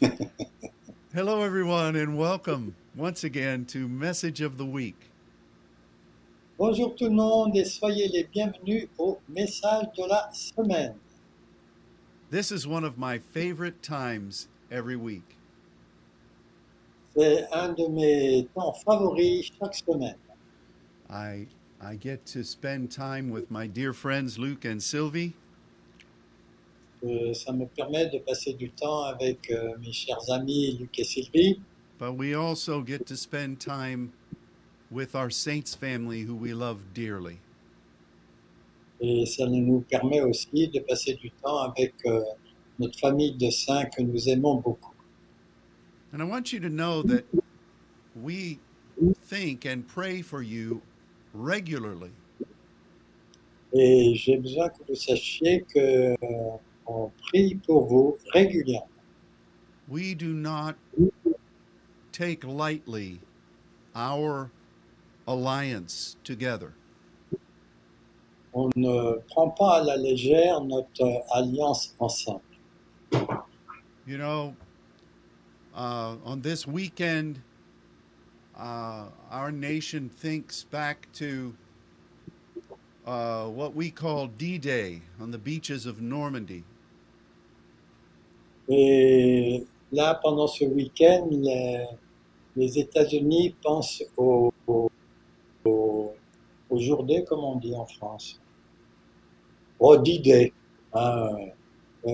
Hello, everyone, and welcome once again to Message of the Week. Bonjour tout le monde et soyez les bienvenus au message de la semaine. This is one of my favorite times every week. C'est un de mes temps favoris chaque semaine. I, I get to spend time with my dear friends Luke and Sylvie, ça me permet de passer du temps avec euh, mes chers amis Luc et Sylvie, but we also get to spend time with our Saints family who we love dearly. et ça nous permet aussi de passer du temps avec euh, notre famille de saints que nous aimons beaucoup. And I want you to know that we think and pray for you regularly. Et j'ai besoin que vous sachiez que euh, on prie pour vous régulièrement. We do not take lightly our alliance together. On ne prend pas à la légère notre alliance ensemble. You know, uh, on this weekend, uh, our nation thinks back to uh, what we call D Day on the beaches of Normandy. Et là, pendant ce week-end, les, les États-Unis pensent au, au, au, au jour D, comme on dit en France. Au D-Day, hein, euh,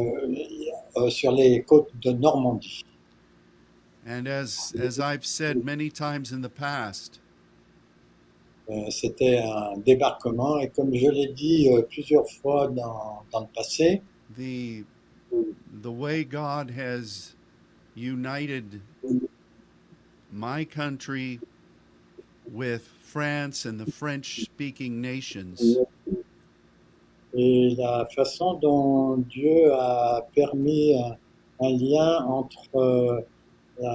euh, sur les côtes de Normandie. And as, as I've said many times in the past, Euh, C'était un débarquement, et comme je l'ai dit plusieurs fois dans, dans le passé, the, the way God has united my country with France and the French speaking nations et la façon dont Dieu a permis un, lien entre euh,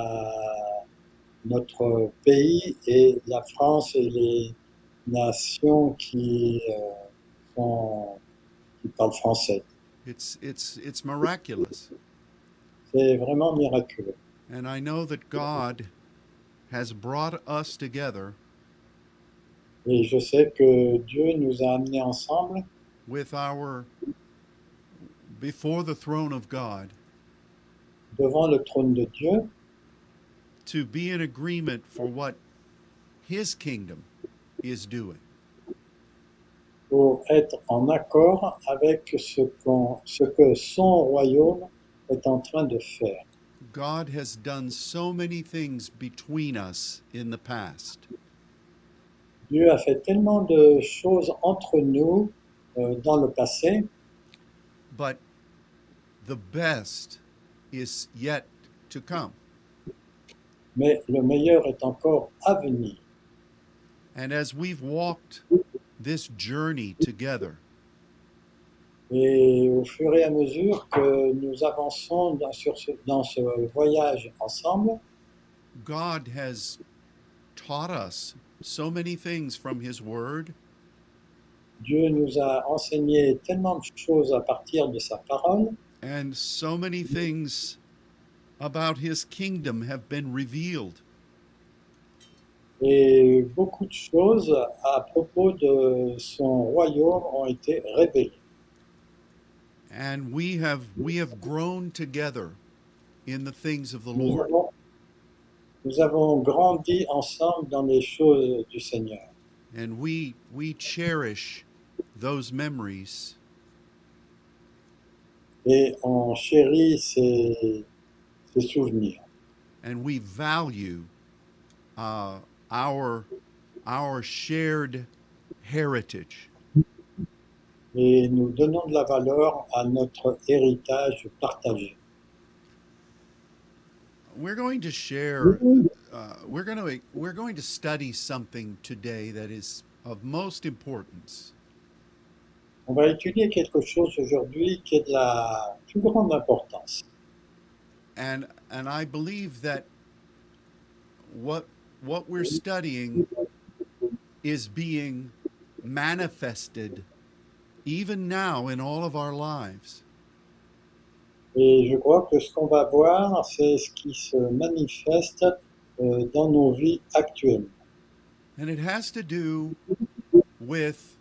notre pays et la France et les nations qui, euh, parlent français. It's it's it's miraculous C'est vraiment miraculeux. and i know that god has brought us together Et je sais que Dieu nous a amenés ensemble with our before the throne of god devant le trône de Dieu to be in agreement for what his kingdom is doing pour être en accord avec ce, ce que son royaume est en train de faire. god has done so many things between us in the past Dieu a fait tellement de choses entre nous euh, dans le passé, but the best is yet to come mais le meilleur est encore à venir. and as we've walked this journey together. Et au fur et à mesure que nous avançons dans, sur ce, dans ce voyage ensemble, God has taught us so many things from His Word, Dieu nous a enseigné tellement de choses à partir de sa parole, and so many things about His kingdom have been revealed. Et beaucoup de choses à propos de son royaume ont été révélées. And we have we have grown together in the things of the Nous Lord. avons, nous avons grandi ensemble dans les choses du Seigneur. And we we cherish those memories et on chérit ces, ces souvenirs. and we value uh, our our shared heritage. Et nous donnons de la valeur à notre héritage partagé. We're going to share. Uh, we're going to we're going to study something today that is of most importance, On va étudier quelque chose aujourd'hui qui est de la plus grande importance. and and I believe that what what we're studying is being manifested even now in all of our lives. Et je crois que ce qu'on va voir, c'est ce qui se manifeste euh, dans nos vies actuelles. And it has to do with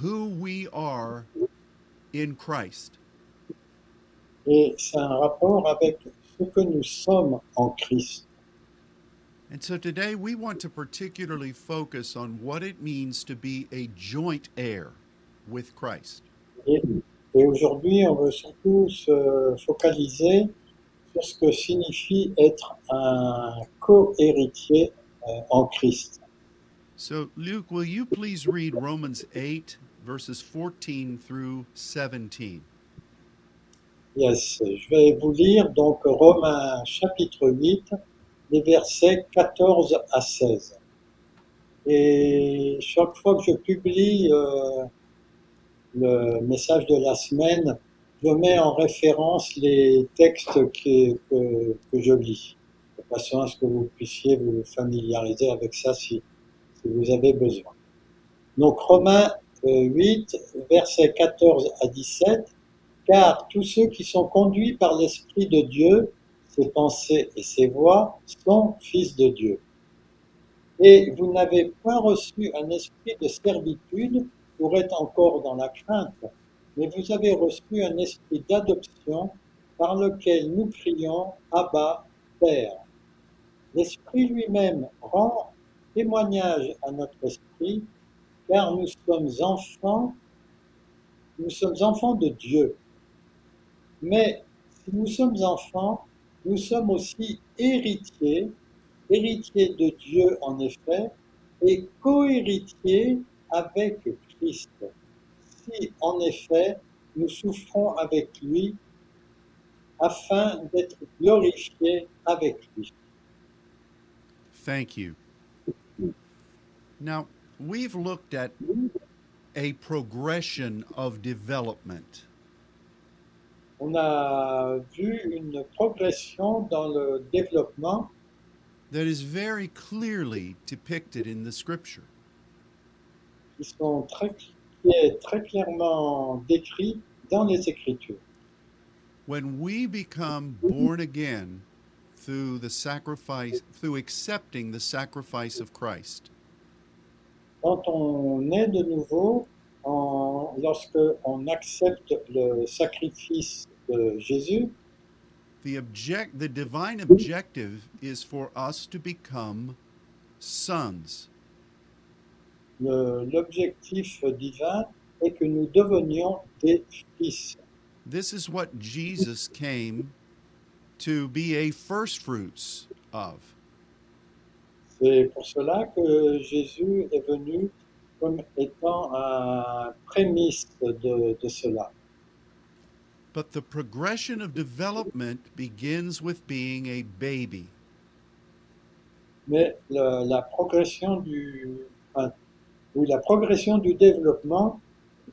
who we are in Christ. Et c'est un rapport avec ce que nous sommes en Christ. And so today we want to particularly focus on what it means to be a joint heir with Christ. Et, et aujourd'hui, on veut surtout se focaliser sur ce que signifie être un co-héritier euh, en Christ. So, Luke, will you please read Romans 8, verses 14 through 17? Yes, je vais vous lire donc Romains chapitre 8, les versets 14 à 16. Et chaque fois que je publie euh, le message de la semaine, je mets en référence les textes que, que je lis, de façon à ce que vous puissiez vous familiariser avec ça si, si vous avez besoin. Donc Romains euh, 8, versets 14 à 17, car tous ceux qui sont conduits par l'Esprit de Dieu, ses pensées et ses voix, sont fils de Dieu. Et vous n'avez point reçu un esprit de servitude pour être encore dans la crainte, mais vous avez reçu un esprit d'adoption par lequel nous crions Abba, Père. L'Esprit lui-même rend témoignage à notre esprit, car nous sommes enfants, nous sommes enfants de Dieu. Mais si nous sommes enfants, nous sommes aussi héritiers, héritiers de Dieu en effet, et co-héritiers avec Christ. Si en effet nous souffrons avec lui, afin d'être glorifiés avec lui. Thank you. Now, we've looked at a progression of development. On a vu une progression dans le développement that is very clearly depicted in the scripture. qui sont très, qui est très clairement décrit dans les Écritures. When we become born again through the sacrifice, through accepting the sacrifice of Christ, Quand on est de nouveau, en, lorsque on accepte le sacrifice de Jésus, the object, the divine objective is for us to become sons. l'objectif divin est que nous devenions des fils. This is what Jesus came to be a first fruits of. C'est pour cela que Jésus est venu comme étant un prémisse de, de cela. But the progression of development begins with being a baby. Mais le- la progression du, enfin, oui, la progression du développement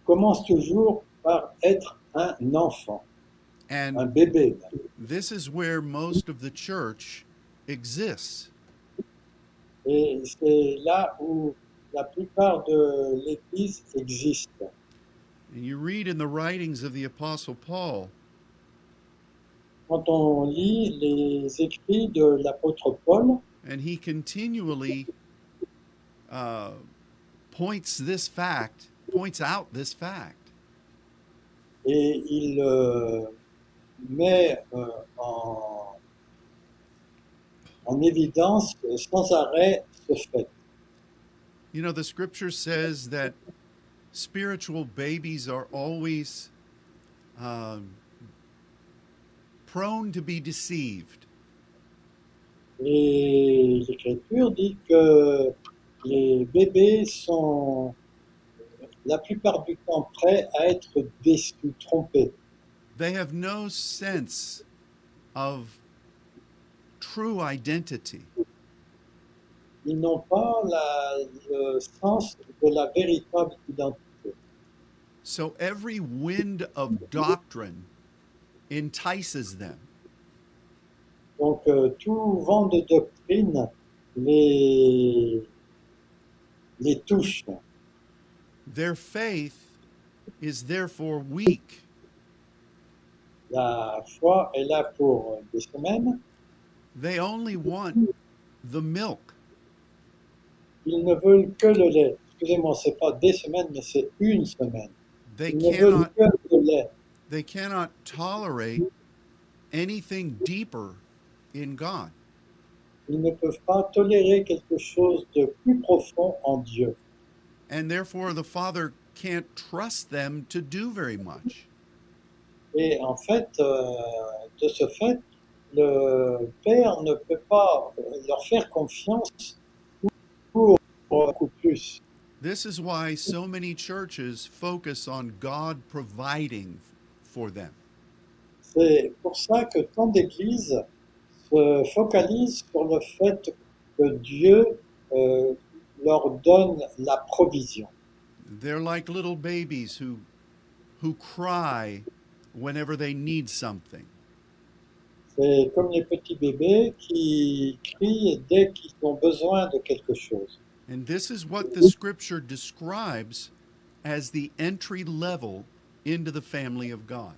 commence toujours par être un enfant, un And bébé. this is where most of the church exists. Et c'est là où la plupart de l'Église existe. And you read in the writings of the Apostle Paul Quand on lit les écrits de l'apôtre Paul, and he continually uh, points this fact, points out this fact et il euh, met euh, en, en évidence sans arrêt ce fait. You know, the scripture says that spiritual babies are always um, prone to be deceived. Et l'Écriture dit que les bébés sont la plupart du temps prêts à être déçus, trompés. They have no sense of true identity. Ils n'ont pas la- le sens de la véritable identité. So every wind of doctrine entices them. Donc euh, tout vent de doctrine les, les touche. Their faith is therefore weak. La foi est là pour des semaines. They only want the milk. Ils ne veulent que le lait. Excusez-moi, c'est pas des semaines, mais c'est une semaine. They Ils ne veulent cannot que le lait. they cannot tolerate anything deeper in God. Ils ne peuvent pas tolérer quelque chose de plus profond en Dieu. And therefore the Father can't trust them to do very much. Et en fait, euh, de ce fait, le Père ne peut pas leur faire confiance beaucoup plus. This is why so many churches focus on God providing for them. C'est pour ça que tant d'églises se focalisent sur le fait que Dieu euh, leur donne la provision. They're like little babies who who cry whenever they need something. C'est comme les petits bébés qui crient dès qu'ils ont besoin de quelque chose. And this is what the scripture describes as the entry level into the family of God.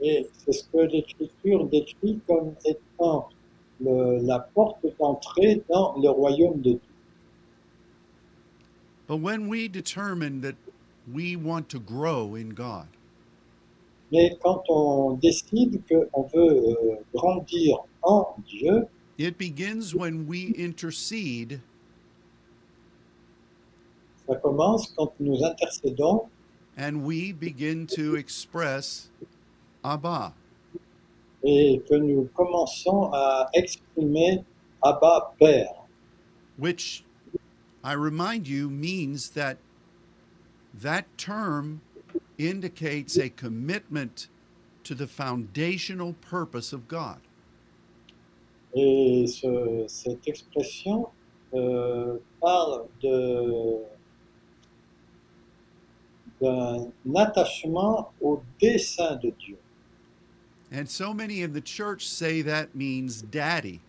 Et c'est ce que l'Écriture décrit comme étant le- la porte d'entrée dans le royaume de Dieu. But when we determine that we want to grow in God, Mais quand on décide qu'on veut euh, grandir en Dieu, it begins when we intercede ça commence quand nous intercédons and we begin to express Abba. et que nous commençons à exprimer Abba Père, which I remind you means that that term indicates a commitment to the foundational purpose of God. Et ce- cette expression euh, parle de- d'un attachement au dessein de Dieu. And so many in the church say that means daddy.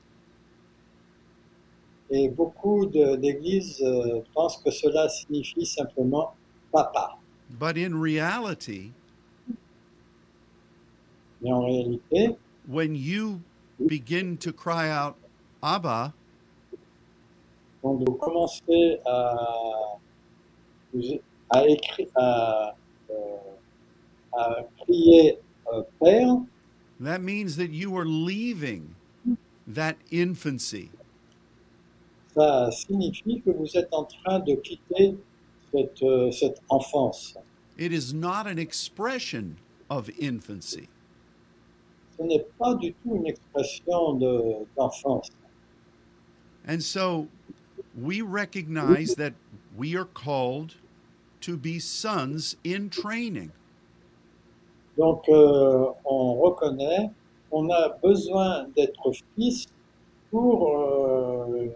Et beaucoup de- d'églises euh, pensent que cela signifie simplement papa. But in reality, Mais en réalité, when you begin to cry out Abba, quand vous commencez à, vous- à, écrire, à, euh, à crier euh, Père, that means that you are leaving that infancy. ça signifie que vous êtes en train de quitter cette, euh, cette enfance. It is not an expression of infancy. Ce n'est pas du tout une expression de- d'enfance. And so we recognize that we are called to be sons in training. Donc, euh, on reconnaît qu'on a besoin d'être fils pour euh,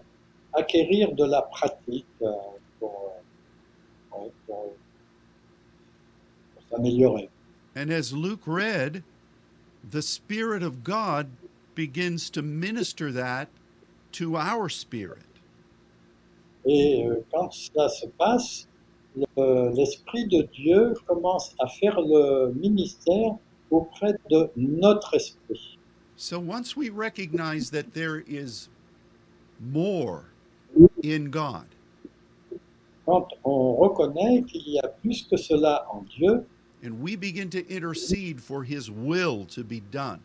acquérir de la pratique, euh, pour, euh, pour- pour s'améliorer. And as Luke read, the Spirit of God begins to minister that to our spirit. Et euh, quand cela se passe, le- l'Esprit de Dieu commence à faire le ministère auprès de notre esprit. So once we recognize that there is more in God, Quand on reconnaît qu'il y a plus que cela en Dieu, and we begin to intercede for His will to be done,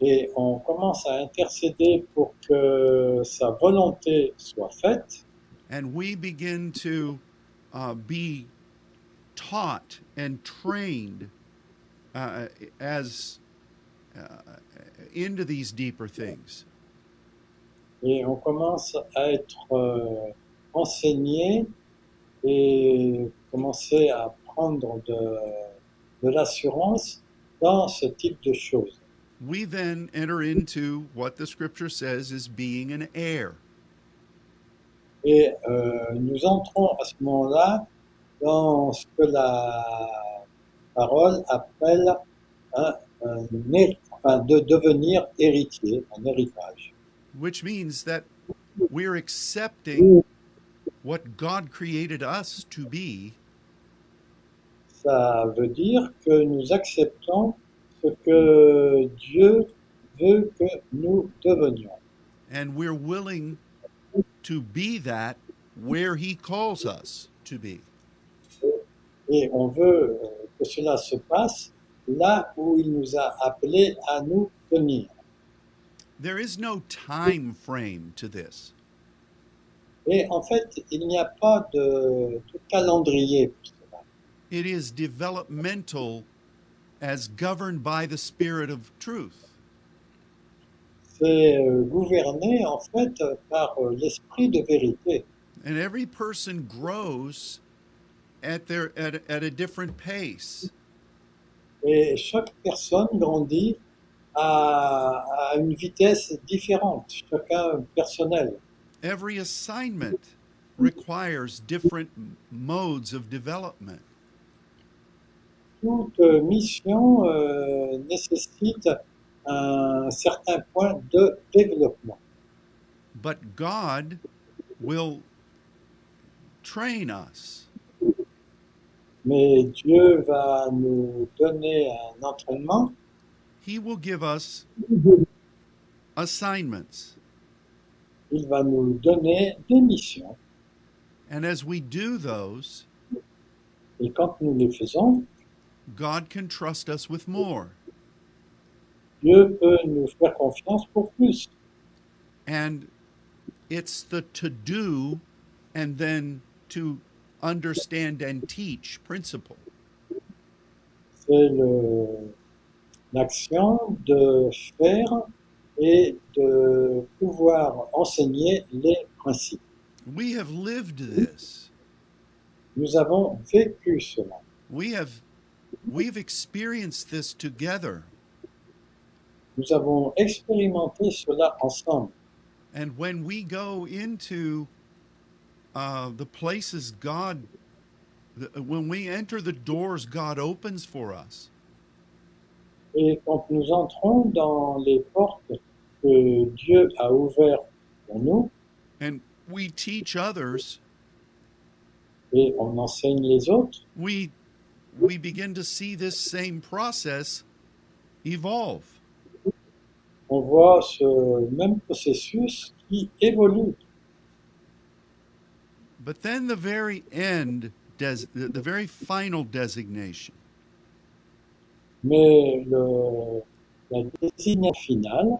et on commence à intercéder pour que sa volonté soit faite, and we begin to uh, be taught and trained uh, as uh, into these deeper things. et on commence à être euh, enseigné et commencer à prendre de, de l'assurance dans ce type de choses. We then enter into what the scripture says is being an heir. Et euh, nous entrons à ce moment-là dans ce que la parole appelle un, un enfin, de devenir héritier, un héritage. which means that we're accepting what God created us to be Ça veut dire que nous acceptons ce que Dieu veut que nous devenions. And we're willing to be that where He calls us to be. Et on veut euh, que cela se passe là où il nous a appelés à nous tenir. There is no time frame to this. Et en fait, il n'y a pas de, de calendrier pour cela. It is developmental as governed by the Spirit of truth. C'est euh, gouverné en fait par euh, l'esprit de vérité. And every person grows at their at, at a different pace. Et chaque personne grandit à, à une vitesse différente, chacun personnel. Every assignment requires different modes of development. Toute mission euh, nécessite un certain point de développement. But God will train us. Mais Dieu va nous donner un entraînement, He will give us assignments. il va nous donner des missions. And as we do those, Et quand nous les faisons, God can trust us with more. Dieu peut nous faire confiance pour plus. And it's the to do and then to understand and teach principle. C'est l'action de faire et de pouvoir enseigner les principes. We have lived this. Nous avons vécu cela. We have we've experienced this together. Nous avons expérimenté cela ensemble. And when we go into uh, the places God, the, when we enter the doors God opens for us, Et quand nous entrons dans les portes que Dieu a ouvertes pour nous, and we teach others, et on enseigne les autres, we we begin to see this same process evolve. On voit ce même processus qui évolue. But then the very end, des- the the very final designation Mais le, la désignation finale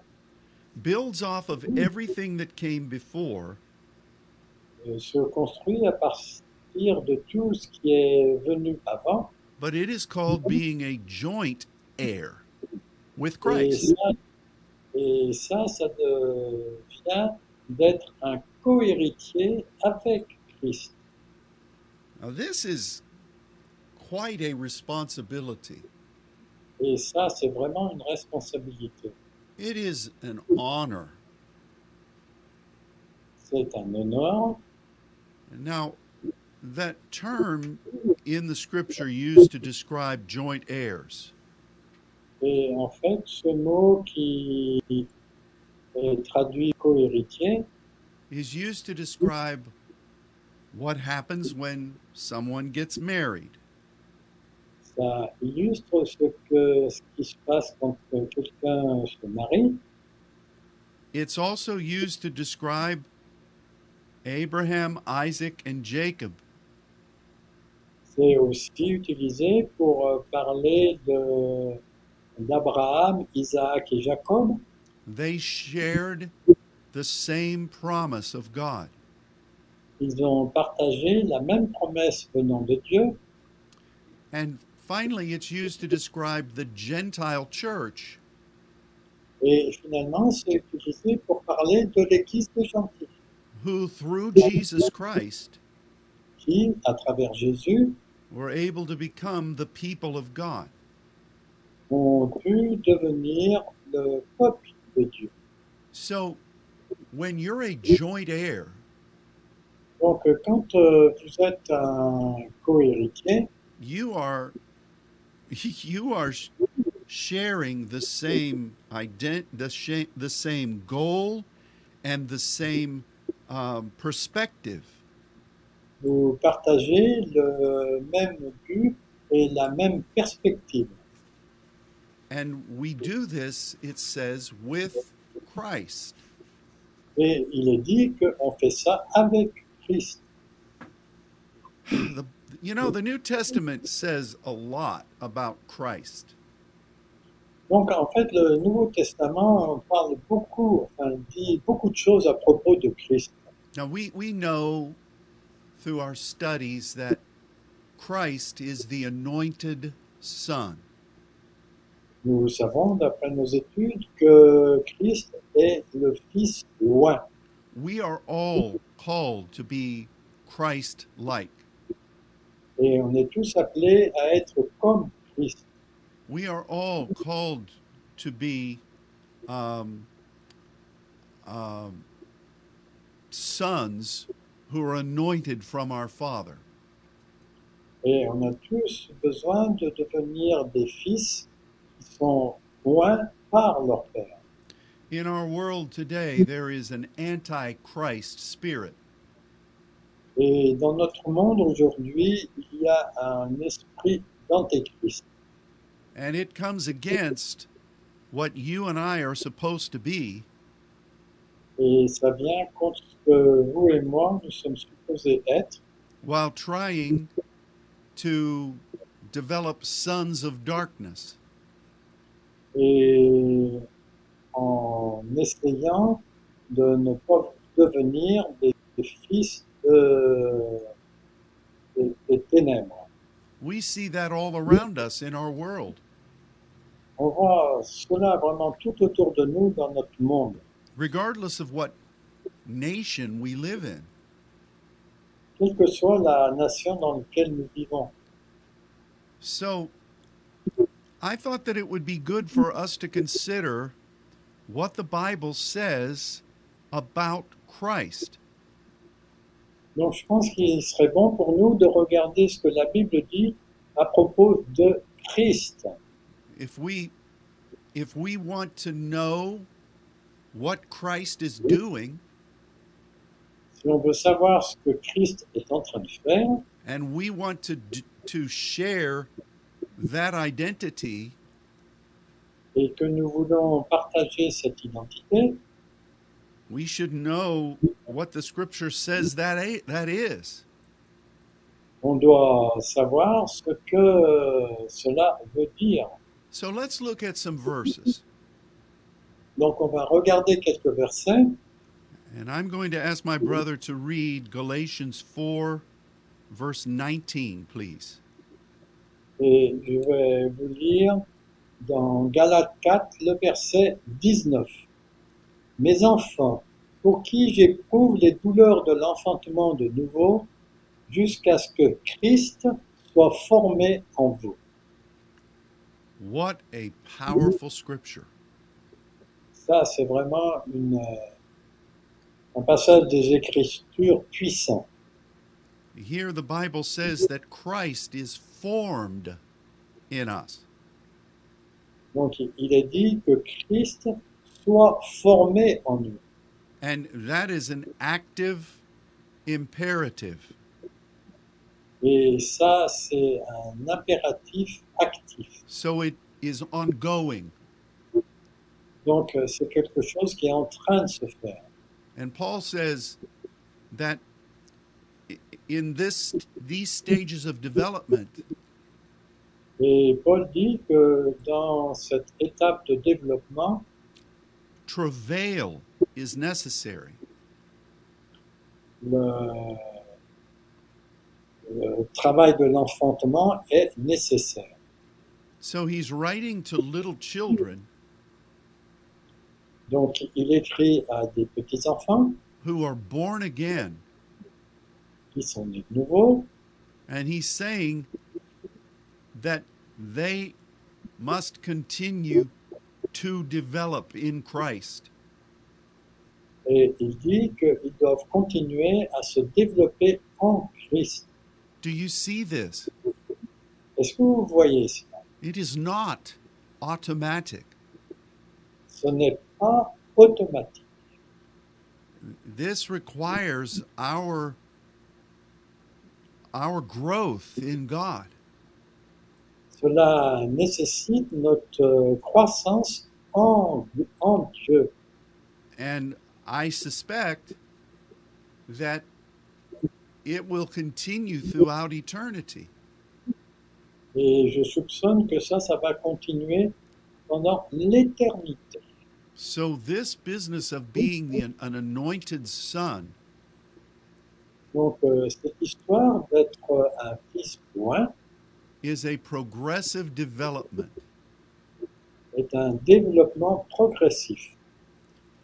builds off of everything that came before euh, se construit à partir de tout ce qui est venu avant. but it is called being a joint heir with Et Christ. ça, et ça, ça devient d'être un co-héritier avec Christ. Now, this is quite a responsibility. Et ça, c'est vraiment une responsabilité. It is an honor. C'est un honneur. Now, that term in the scripture used to describe joint heirs Et en fait, ce mot qui est traduit co-héritier, is used to describe what happens when someone gets married. ça illustre ce, que, ce qui se passe quand euh, quelqu'un se marie. It's also used to describe Abraham, Isaac, and Jacob. C'est aussi utilisé pour euh, parler de- d'Abraham, Isaac et Jacob. They shared the same promise of God. Ils ont partagé la même promesse venant de Dieu. And finally, it's used to describe the Gentile church Et finalement, c'est utilisé pour parler de l'Église des gentils, who, through Jesus Christ, qui, à travers Jésus, were able to become the people of God. Ont pu devenir le peuple de Dieu. So, when you're a joint heir, Donc, quand euh, vous êtes un co-héritier, you are you are sh- sharing the same ident the the same goal and the same um, perspective. vous partagez le même but et la même perspective. And we do this, it says, with Christ. Et il est dit qu'on fait ça avec Christ. The, you know, the New Testament says a lot about Christ. Donc en fait, le Nouveau Testament parle beaucoup, enfin dit beaucoup de choses à propos de Christ. Now, we, we know through our studies that Christ is the anointed Son. Nous savons, d'après nos études, que Christ est le Fils loin. We are all called to be Christ like. Et on est tous appelés à être comme Christ. We are all called to be um, um, sons who are anointed from our Father. Et on a tous besoin de devenir des fils sont loin par leur Père. In our world today, there is an anti Christ spirit. Et dans notre monde aujourd'hui, il y a un esprit d'antéchrist. And it comes against what you and I are supposed to be, Et ça vient contre ce que vous et moi, nous sommes supposés être, while trying to develop sons of darkness. Et en essayant de ne pas devenir des, des fils de- des- des ténèbres. We see that all around us in our world. On voit cela vraiment tout autour de nous dans notre monde. regardless of what nation we live in. quelle que soit la nation dans laquelle nous vivons. So I thought that it would be good for us to consider what the Bible says about Christ. Donc je pense qu'il serait bon pour nous de regarder ce que la Bible dit à propos de Christ. If we if we want to know what Christ is doing Si on veut savoir ce que Christ est en train de faire and we want to to share that identity, et que nous voulons partager cette identité, we should know what the scripture says that that is. on doit savoir ce que cela veut dire. So let's look at some verses. Donc on va regarder quelques versets And I'm going to ask my brother to read Galatians 4, verse 19, please. Et je vais vous lire dans Galates 4 le verset 19. Mes enfants, pour qui j'éprouve les douleurs de l'enfantement de nouveau, jusqu'à ce que Christ soit formé en vous. What a powerful scripture. Ça, c'est vraiment une, euh, un passage des Écritures puissant. Here the Bible says that Christ is formed in us. Donc, il est dit que Christ soit formé en nous. And that is an active imperative. Et ça, c'est un impératif actif. So it is ongoing. Donc, euh, c'est quelque chose qui est en train de se faire. And Paul says that in this these stages of development, Et Paul dit que dans cette étape de développement, travail is necessary. le, le travail de l'enfantement est nécessaire. So he's writing to little children Donc, il écrit à des petits-enfants who are born again, qui sont nés de nouveau, and he's saying that they must continue to develop in Christ. et il dit qu'ils doivent continuer à se développer en Christ. Do you see this? Est-ce que vous voyez ça It is not automatic. Ce n'est pas automatique. This requires our our growth in God. cela nécessite notre croissance en, en Dieu. And I suspect that it will continue throughout eternity. Et je soupçonne que ça, ça va continuer pendant l'éternité. So, this business of being the, an anointed son Donc, euh, cette histoire d'être euh, un fils point is a progressive development. est un développement progressif.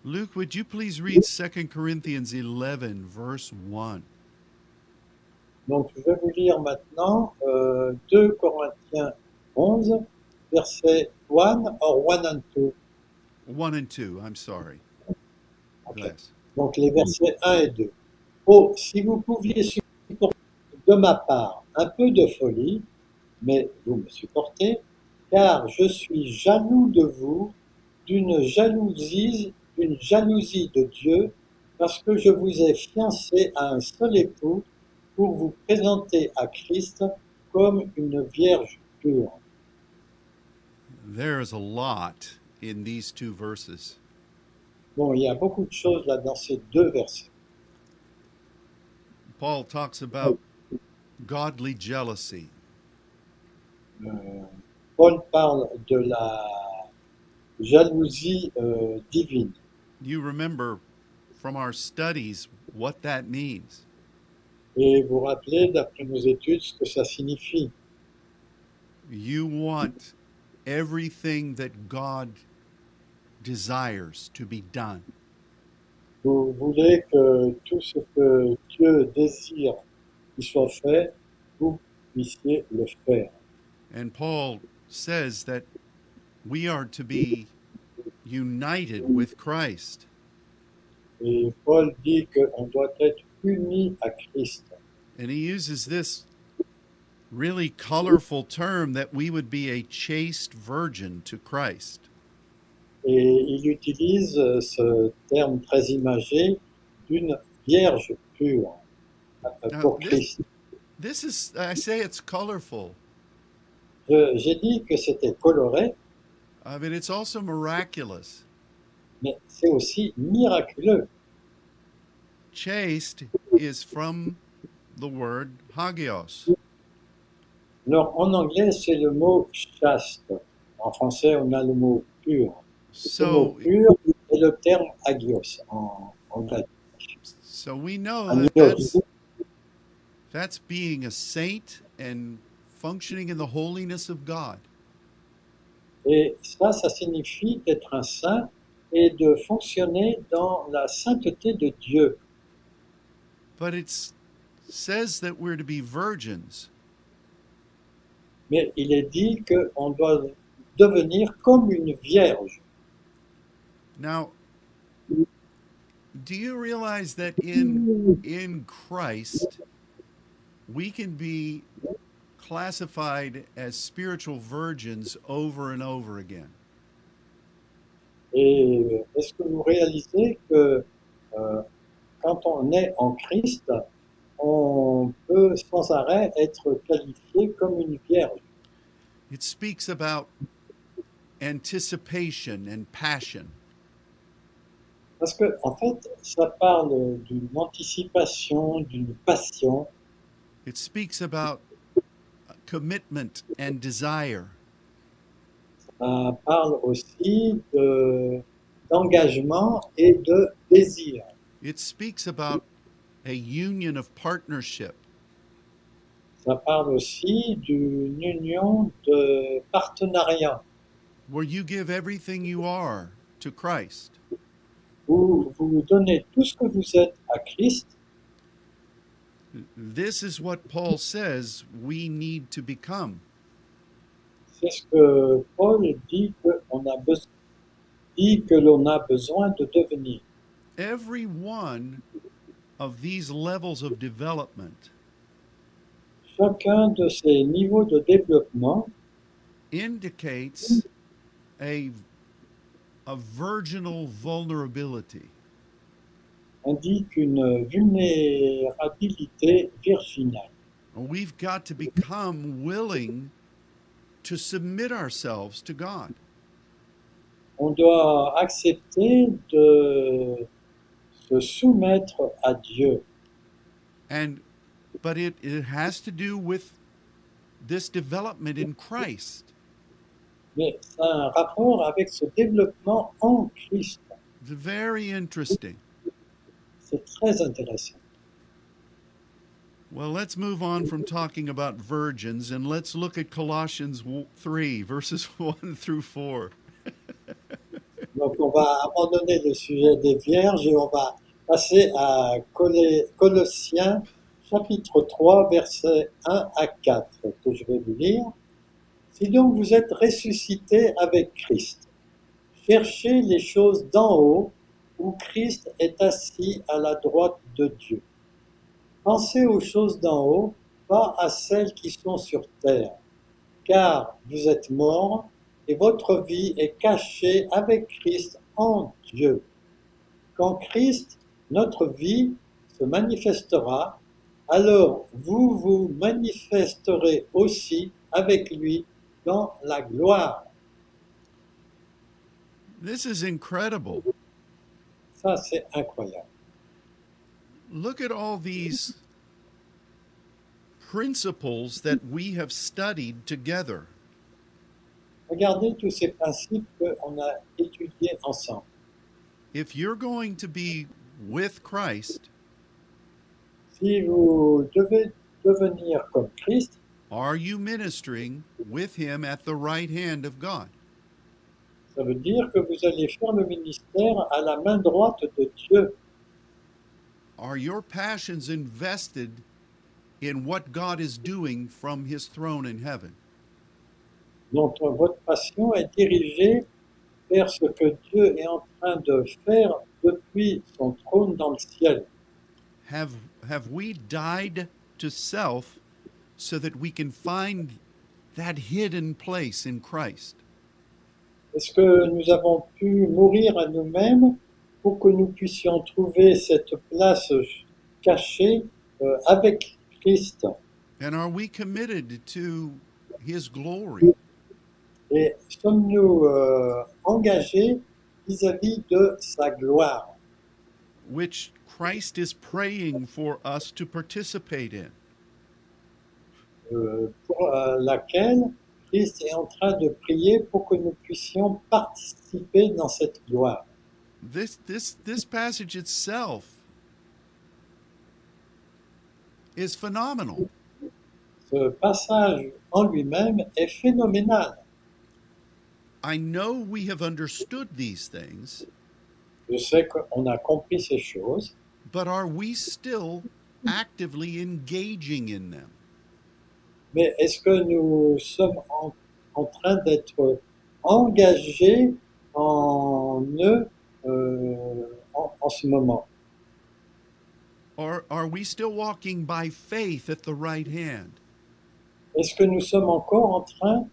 Luke, would you please read 2 Corinthians 11, verse 1? Donc, je vais vous lire maintenant euh, 2 Corinthiens 11, verset 1 or 1 and 2. 1 and 2, I'm sorry. Ok. Yes. Donc, les versets 1 et 2. Oh, si vous pouviez supporter de ma part un peu de folie, mais vous me supportez, car je suis jaloux de vous, d'une jalousie, d'une jalousie de Dieu, parce que je vous ai fiancé à un seul époux pour vous présenter à Christ comme une vierge pure. There is a lot in these two verses. Bon, il y a beaucoup de choses là dans ces deux versets. Paul talks about godly jealousy. Euh, Paul parle de la jalousie euh, divine. You remember from our studies what that means. Et vous rappelez, d'après nos études, ce que ça signifie. You want everything that God desires to be done. Vous voulez que tout ce que Dieu désire qu'il soit fait, vous puissiez le faire. And Paul says that we are to be united with Christ. Et Paul dit qu'on doit être à Christ. And he uses this really colorful term that we would be a chaste virgin to Christ. Et il utilise euh, ce terme très imagé d'une vierge pure pour this- Christ. This is, I say it's colorful, J'ai dit que c'était coloré, uh, but it's also miraculous. mais c'est aussi miraculeux. Chaste is from the word hagios. Alors, en anglais, c'est le mot chaste. En français, on a le mot pur. So, est le terme agios en, en grec. so we know that that's, that's being a saint and functioning in the holiness of God. Et ça, ça signifie d'être un saint et de fonctionner dans la sainteté de Dieu. But it says that we're to be virgins. Mais il est dit qu'on doit devenir comme une vierge. Now, do you realize that in in Christ we can be classified as spiritual virgins over and over again? Et est-ce que vous réalisez que euh, quand on est en Christ, on peut sans arrêt être qualifié comme une vierge It speaks about anticipation and passion. Parce que, en fait, ça parle d'une anticipation, d'une passion, It speaks about commitment and desire. ça parle aussi de- d'engagement et de désir. It speaks about a union of partnership. Ça parle aussi d'une union de partenariat where you give everything you are to Christ. Où vous donnez tout ce que vous êtes à Christ. This is what Paul says we need to become. C'est ce que Paul dit que on a besoin dit que l'on a besoin de devenir. Every one of these levels of development Chacun de ces niveaux de développement indicates a, a virginal vulnerability. indique une vulnérabilité virginale. We've got to become willing to submit ourselves to God. On doit accepter de se soumettre à Dieu. And but it, it has to do with this development in Christ. Mais ça a un rapport avec ce développement en Christ. It's very interesting. C'est très intéressant. Well, let's move on from talking about virgins and let's look at Colossians w- 3, verses 1 through 4. Donc on va abandonner le sujet des vierges et on va passer à Colossiens chapitre 3 versets 1 à 4 que je vais vous lire. Si donc vous êtes ressuscités avec Christ, cherchez les choses d'en haut où Christ est assis à la droite de Dieu. Pensez aux choses d'en haut, pas à celles qui sont sur terre, car vous êtes morts et votre vie est cachée avec Christ en Dieu. Quand Christ, notre vie, se manifestera, alors vous vous manifesterez aussi avec lui dans la gloire. This is incredible. Ça, c'est incroyable. Look at all these principles that we have studied together. Regardez tous ces principes qu'on a étudiés ensemble. If you're going to be with Christ, Si vous devez devenir comme Christ, are you ministering with him at the right hand of God? ça veut dire que vous allez faire le ministère à la main droite de Dieu. Are your passions invested in what God is doing from his throne in heaven? Donc votre passion est dirigée vers ce que Dieu est en train de faire depuis son trône dans le ciel. Have have we died to self so that we can find that hidden place in Christ? Est-ce que nous avons pu mourir à nous-mêmes pour que nous puissions trouver cette place cachée euh, avec Christ And are we committed to his glory? Et sommes-nous euh, engagés vis-à-vis de sa gloire which Christ is praying for us to participate in. Euh, pour euh, laquelle Christ est en train de prier pour que nous puissions participer dans cette gloire. This this this passage itself is phenomenal. Ce passage en lui-même est phénoménal. I know we have understood these things, Je sais qu'on a compris ces choses, but are we still actively engaging in them? Mais est-ce que nous sommes en, en train d'être engagés en eux euh, en, en ce moment? Or are we still walking by faith at the right hand? Est-ce que nous sommes encore en train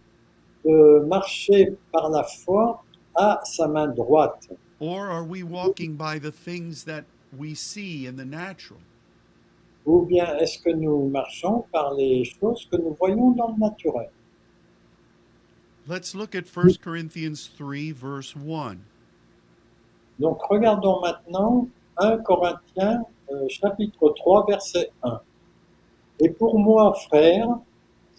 de marcher par la foi à sa main droite? Or are we walking by the things that we see in the natural? Ou bien est-ce que nous marchons par les choses que nous voyons dans le naturel? Let's look at 1 Corinthians 3, verse 1. Donc regardons maintenant 1 Corinthiens euh, chapitre 3 verset 1. Et pour moi, frères,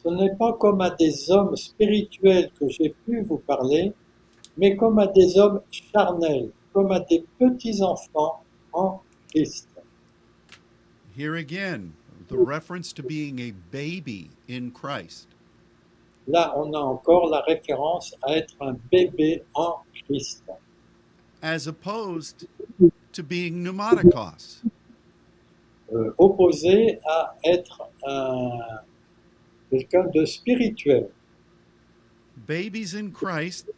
ce n'est pas comme à des hommes spirituels que j'ai pu vous parler, mais comme à des hommes charnels, comme à des petits enfants en Christ. Here again, the reference to being a baby in Christ. Là, on a encore la référence à être un bébé en Christ, as opposed to being pneumaticos. euh, opposé à être un quelqu'un de spirituel. Babies in Christ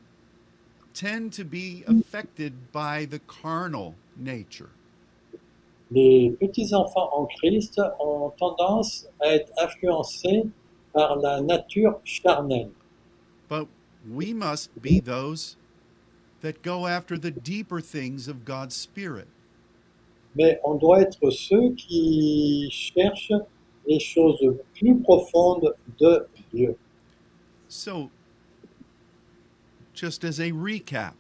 tend to be affected by the carnal nature. Les petits-enfants en Christ ont tendance à être influencés par la nature charnelle. But we must be those that go after the deeper things of God's Spirit. Mais on doit être ceux qui cherchent les choses plus profondes de Dieu. So just as a recap,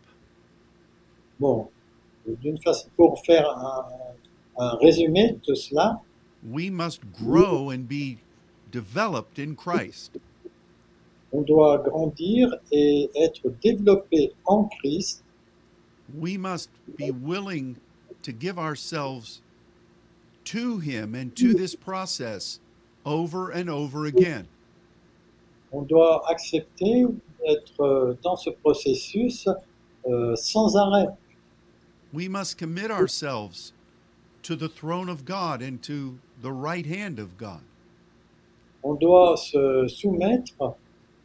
Bon, d'une façon, pour faire un, un résumé de cela, we must grow and be developed in Christ. on doit grandir et être développé en Christ. We must be willing to give ourselves to Him and to this process over and over again. On doit accepter d'être dans ce processus euh, sans arrêt. We must commit ourselves to the throne of God and to the right hand of God. On doit se soumettre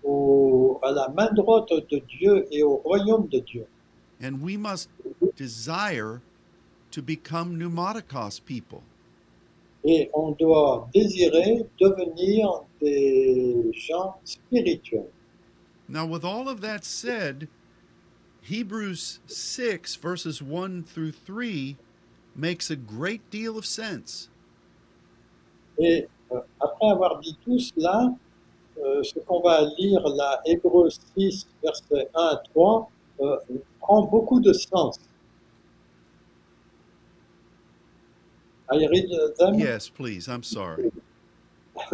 au- à la main droite de Dieu et au royaume de Dieu. And we must desire to become pneumaticos people. Et on doit désirer devenir des gens spirituels. Now, with all of that said, Hebrews 6, verses 1 through 3, makes a great deal of sense. Et euh, après avoir dit tout cela, euh, ce qu'on va lire là, Hébreux 6, versets 1 à 3, euh, prend beaucoup de sens. I read them. Yes, please. I'm sorry.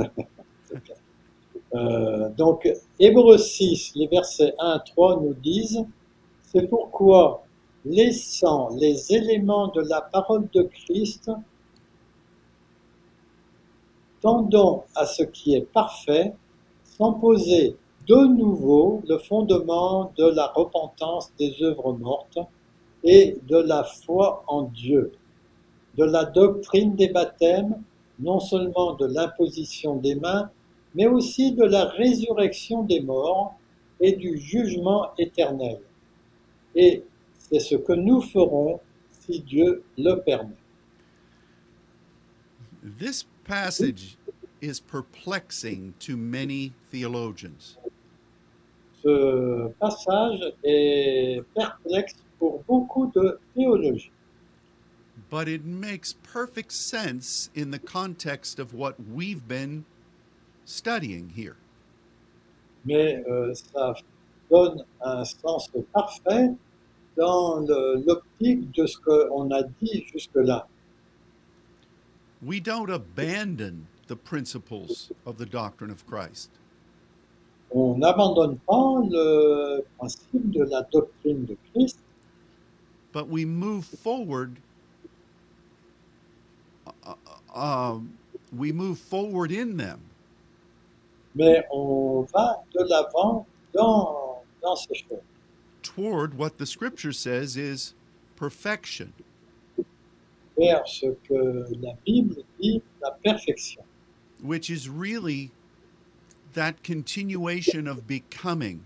Euh, donc, Hébreux 6, les versets 1 à 3 nous disent C'est pourquoi, laissant les éléments de la parole de Christ, tendons à ce qui est parfait, sans poser de nouveau le fondement de la repentance des œuvres mortes et de la foi en Dieu, de la doctrine des baptêmes, non seulement de l'imposition des mains, mais aussi de la résurrection des morts et du jugement éternel. Et c'est ce que nous ferons si Dieu le permet. This passage is perplexing to many theologians. Ce passage est perplexe pour beaucoup de théologiens, but it makes perfect sense in the context of what we've been studying here. mais euh, ça donne un sens parfait dans l'optique de ce qu'on a dit jusque-là. We don't abandon the principles of the doctrine of Christ. On n'abandonne pas le principe de la doctrine de Christ, but we move forward uh, uh, um, we move forward in them mais on va de l'avant dans, dans ces choses, toward what the scripture says is perfection. Vers ce que la Bible dit la perfection, which is really that continuation of becoming.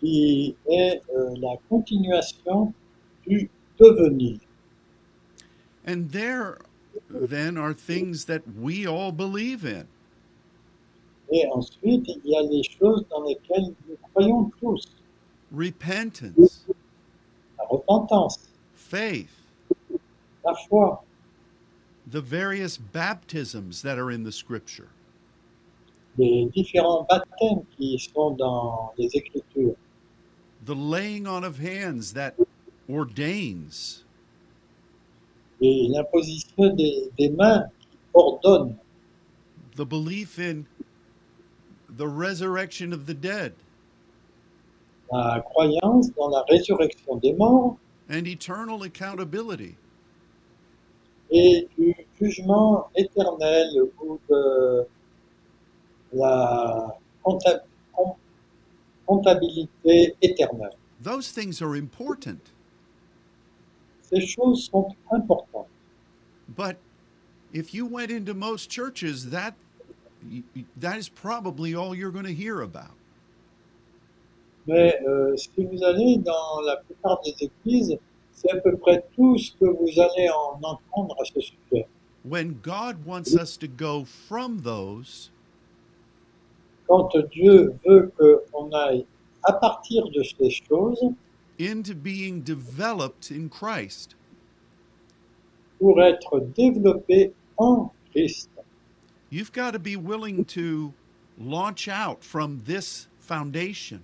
Qui est euh, la continuation du devenir. and there then are things that we all believe in. Et ensuite, il y a les choses dans lesquelles nous croyons tous, repentance la repentance, faith. La foi, the various baptisms that are in the scripture. Les différents baptêmes qui sont dans les Écritures, the laying on of hands that ordains. Et l'imposition des, des mains qui ordonnent, the belief in the resurrection of the dead la croyance dans la résurrection des morts and eternal accountability et du jugement éternel ou de la compta- com- comptabilité éternelle. those things are important Ces choses sont importantes. but if you went into most churches that that is probably all you're going to hear about Mais euh, si vous allez dans la plupart des églises, c'est à peu près tout ce que vous allez en entendre à ce sujet. when god wants us to go from those Quand Dieu veut qu'on aille à partir de ces choses into being developed in Christ. pour être développé en Christ, you've got to be willing to launch out from this foundation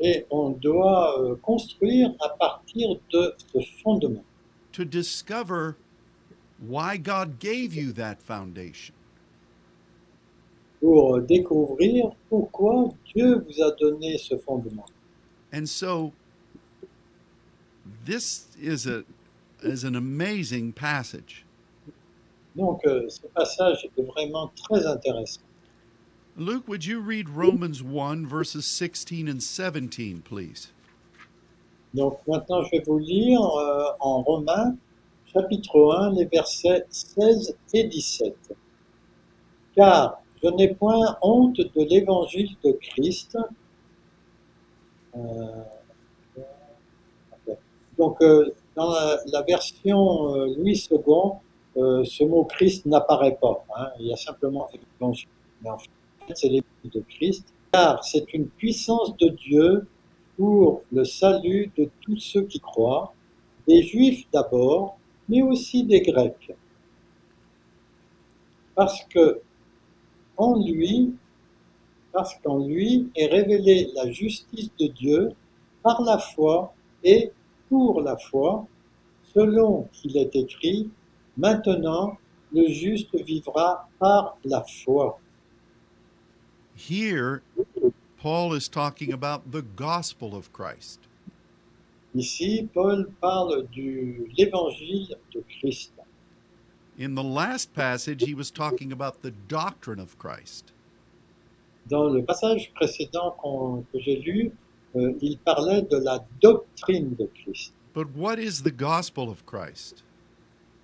Et on doit euh, construire à partir de ce fondement to discover why God gave you that foundation. pour découvrir pourquoi Dieu vous a donné ce fondement. And so this is a is an amazing passage. Donc euh, ce passage est vraiment très intéressant. Luke, would you read Romans 1 verses 16 and 17, please? Donc maintenant je vais vous lire euh, en Romains chapitre 1 les versets 16 et 17. Car je n'ai point honte de l'évangile de Christ. Euh, donc euh, dans la, la version euh, Louis II, euh, ce mot Christ n'apparaît pas. hein. Il y a simplement évangile. Mais en fait, c'est l'évangile de Christ. Car c'est une puissance de Dieu pour le salut de tous ceux qui croient, des Juifs d'abord, mais aussi des Grecs. Parce que en lui, parce qu'en lui est révélée la justice de Dieu par la foi et pour la foi, selon qu'il est écrit, maintenant le juste vivra par la foi. Here Paul is talking about the gospel of Christ. Ici, Paul parle de l'évangile de Christ. In the last passage he was talking about the doctrine of Christ. Dans le passage précédent qu'on- que j'ai lu, euh, il parlait de la doctrine de Christ. But what is the gospel of Christ?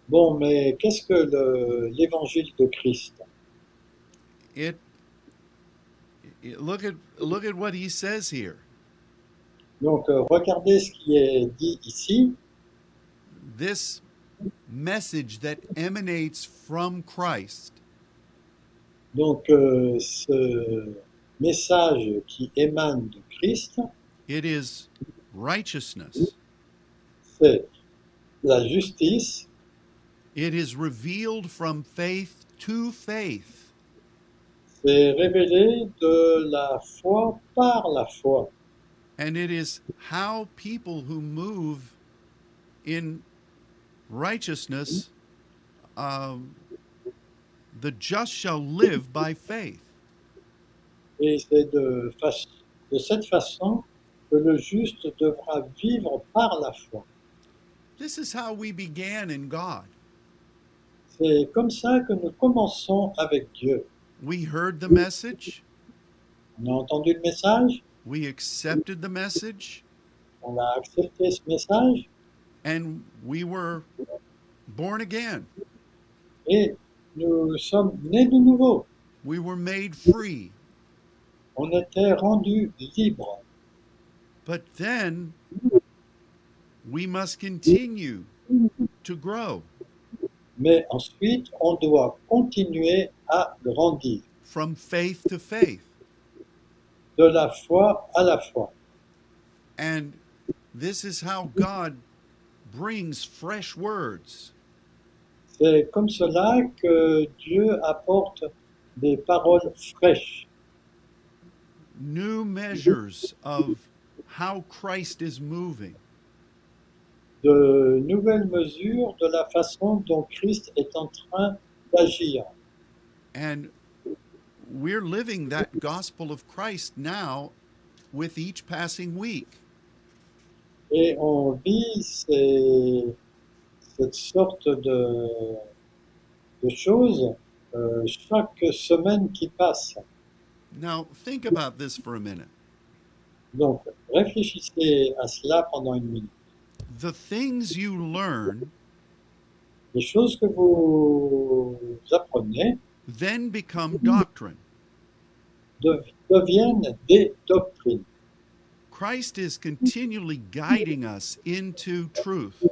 Bon, mais qu'est-ce que le- l'évangile de Christ? It look at look at what he says here. Donc, euh, regardez ce qui est dit ici. This message that emanates from Christ Donc, euh, ce message qui émane de Christ, it is righteousness. c'est la justice, It is revealed from faith to faith. C'est révélé de la foi par la foi. And it is how people who move in righteousness, um, the just shall live by faith. Et c'est de, de cette façon que le juste devra vivre par la foi. This is how we began in God. C'est comme ça que nous commençons avec Dieu. We heard the message, On a entendu le message, we accepted the message, on a accepté ce message and we were born again. et nous sommes nés de nouveau. We were made free. On était rendus libres. But then we must continue to grow Mais ensuite, on doit continuer à grandir from faith to faith. de la foi à la foi. And this is how God brings fresh words. C'est comme cela que Dieu apporte des paroles fraîches, new measures of how Christ is moving. De nouvelles mesures de la façon dont Christ est en train d'agir. And we're living that gospel of Christ now with each passing week. Et on vit ces- cette sorte de, de choses euh, chaque semaine qui passe. Now, think about this for a minute. Donc, réfléchissez à cela pendant une minute. The things you learn Les choses que vous apprenez then become doctrine. deviennent des doctrines. Christ is continually guiding us into truth.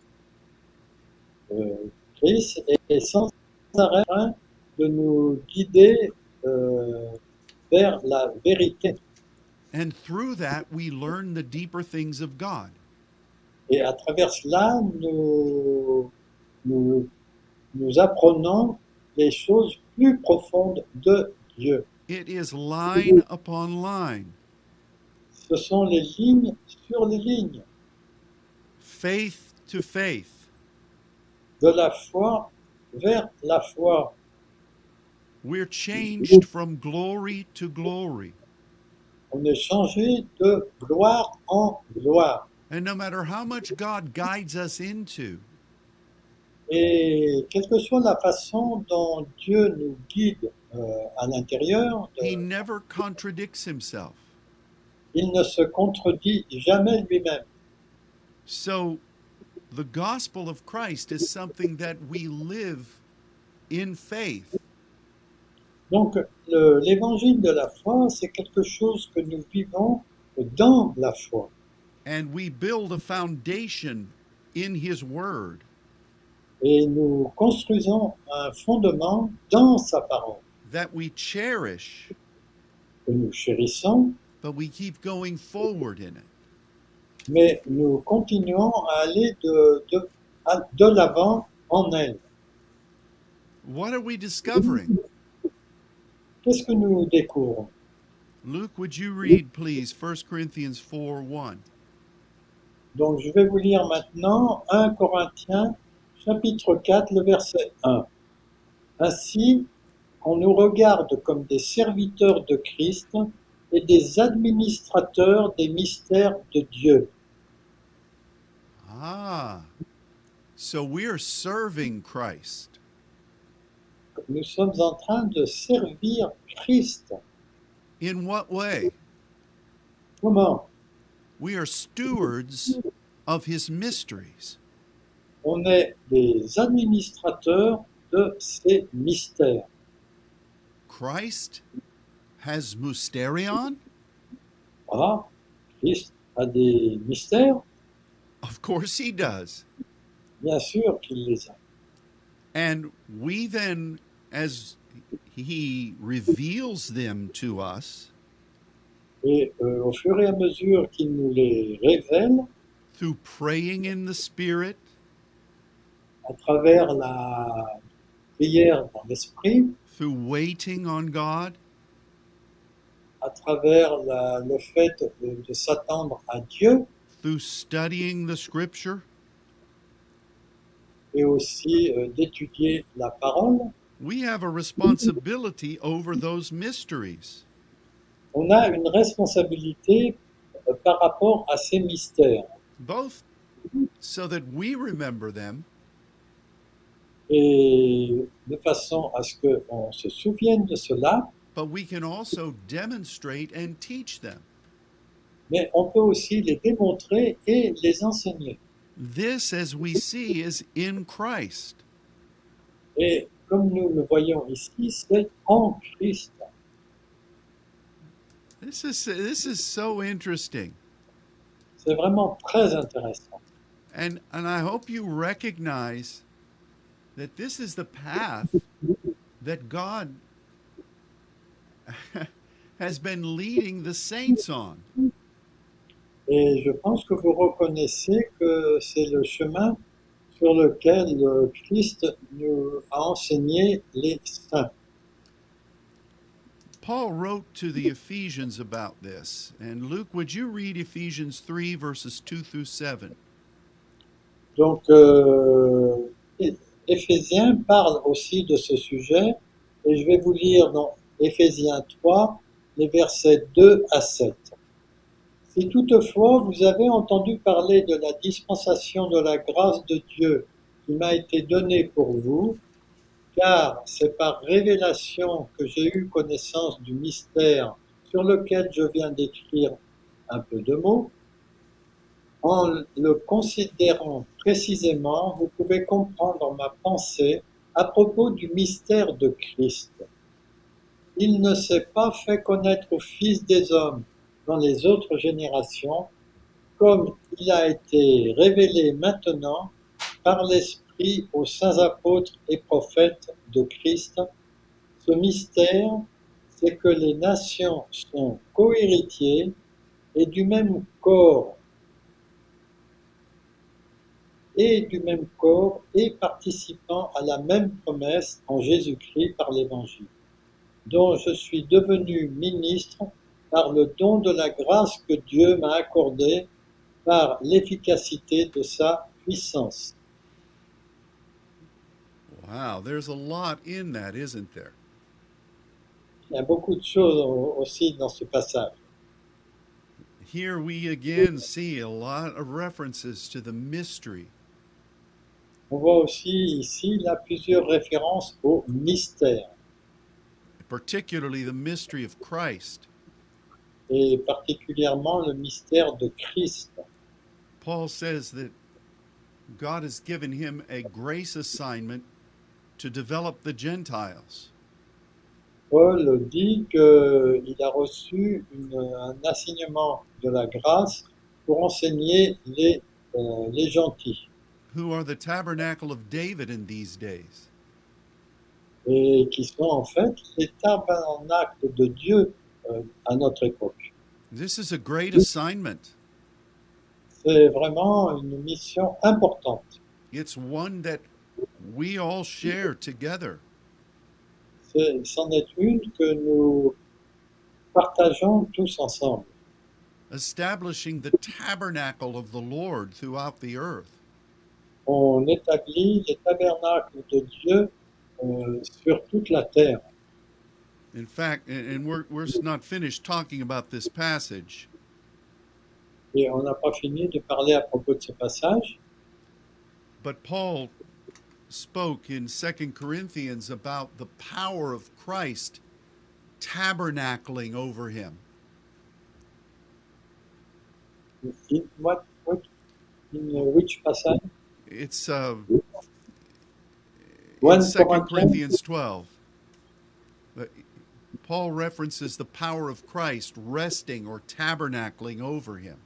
Euh, Christ est sans arrêt de nous guider euh, vers la vérité. And through that, we learn the deeper things of God. Et à travers cela, nous, nous, nous apprenons les choses plus profondes de Dieu. It is line upon line. ce sont les lignes sur les lignes, faith to faith, de la foi vers la foi. we're changed from glory to glory. On est changé de gloire en gloire. And no matter how much God guides us into, Et quelle que soit la façon dont Dieu nous guide euh, à l'intérieur, de- He never contradicts Himself. il ne se contredit jamais lui-même. So, the gospel of Christ is something that we live in faith. Donc le- l'évangile de la foi, c'est quelque chose que nous vivons dans la foi. And we build a foundation in His Word. Et nous construisons un fondement dans sa parole that we cherish, que nous chérissons, but we keep going forward in it. mais nous continuons à aller de, de, de l'avant en elle. What are we discovering? Qu'est-ce que nous découvrons Luke, would you read, please, 1 Corinthians 4 1? Donc je vais vous lire maintenant 1 Corinthiens chapitre 4, le verset 1. Ainsi, on nous regarde comme des serviteurs de Christ et des administrateurs des mystères de Dieu. Ah, so we're serving Christ. Nous sommes en train de servir Christ. In what way? Comment? We are stewards of his mysteries. On est des administrateurs de ces mystères. Christ has mysterion? Ah, Christ a des mystères Of course he does. Bien sûr qu'il les a. And we then, as he reveals them to us Et euh, au fur et à mesure qu'il nous les révèle, through praying in the Spirit, à travers la prière dans l'esprit, through waiting on God, à travers la- le fait de, de s'attendre à Dieu through studying the scripture, et aussi euh, d'étudier la parole, we have a responsibility over those mysteries. On a une responsabilité euh, par rapport à ces mystères. both so that we remember them Et de façon à ce qu'on se souvienne de cela, but we can also demonstrate and teach them. mais on peut aussi les démontrer et les enseigner. This, as we see, is in Christ. Et comme nous le voyons ici, c'est en Christ. This is this is so interesting, C'est vraiment très intéressant. and and I hope you recognize that this is the path that God has been leading the saints on. Et je pense que vous reconnaissez que c'est le chemin sur lequel le Christ nous a enseigné les saints. Paul wrote to the Ephesians about this. And Luke, would you read Ephesians 3, verses 2 through 7? Donc, euh, Éphésiens parle aussi de ce sujet, et je vais vous lire dans Éphésiens 3, les versets 2 à 7. Si toutefois vous avez entendu parler de la dispensation de la grâce de Dieu qui m'a été donnée pour vous, car c'est par révélation que j'ai eu connaissance du mystère sur lequel je viens d'écrire un peu de mots, en le considérant précisément, vous pouvez comprendre ma pensée à propos du mystère de Christ. Il ne s'est pas fait connaître aux fils des hommes dans les autres générations, comme il a été révélé maintenant par l'Esprit aux saints apôtres et prophètes de Christ. Ce mystère, c'est que les nations sont cohéritiers et du même corps et du même corps et participant à la même promesse en Jésus-Christ par l'Évangile, dont je suis devenu ministre par le don de la grâce que Dieu m'a accordée par l'efficacité de sa puissance. Wow, there's a lot in that, isn't there? Il y a beaucoup de choses aussi dans ce passage. Here we again see a lot of references to the mystery On voit aussi ici là plusieurs références au mystère particularly the mystery of Christ. et particulièrement le mystère de Christ. Paul says that God has given him a grace assignment to develop the Gentiles. Paul dit qu'il a reçu une- un enseignement de la grâce pour enseigner les, euh, les gentils who are the tabernacle of David in these days? et qui sont en fait les tabernacles de Dieu euh, à notre époque. This is a great assignment. C'est vraiment une mission importante. It's one that we all share together. C'en est une que nous partageons tous ensemble. Establishing the tabernacle of the Lord throughout the earth. On établit les tabernacles de Dieu euh, sur toute la terre. In fact, and we're, we're not finished talking about this passage, Et on n'a pas fini de parler à propos de ce passage, but Paul spoke in 2 Corinthians about the power of Christ tabernacling over him. In what, what, in which passage? It's uh, in 2 Corinthians. Corinthians 12. Paul references the power of Christ resting or tabernacling over him.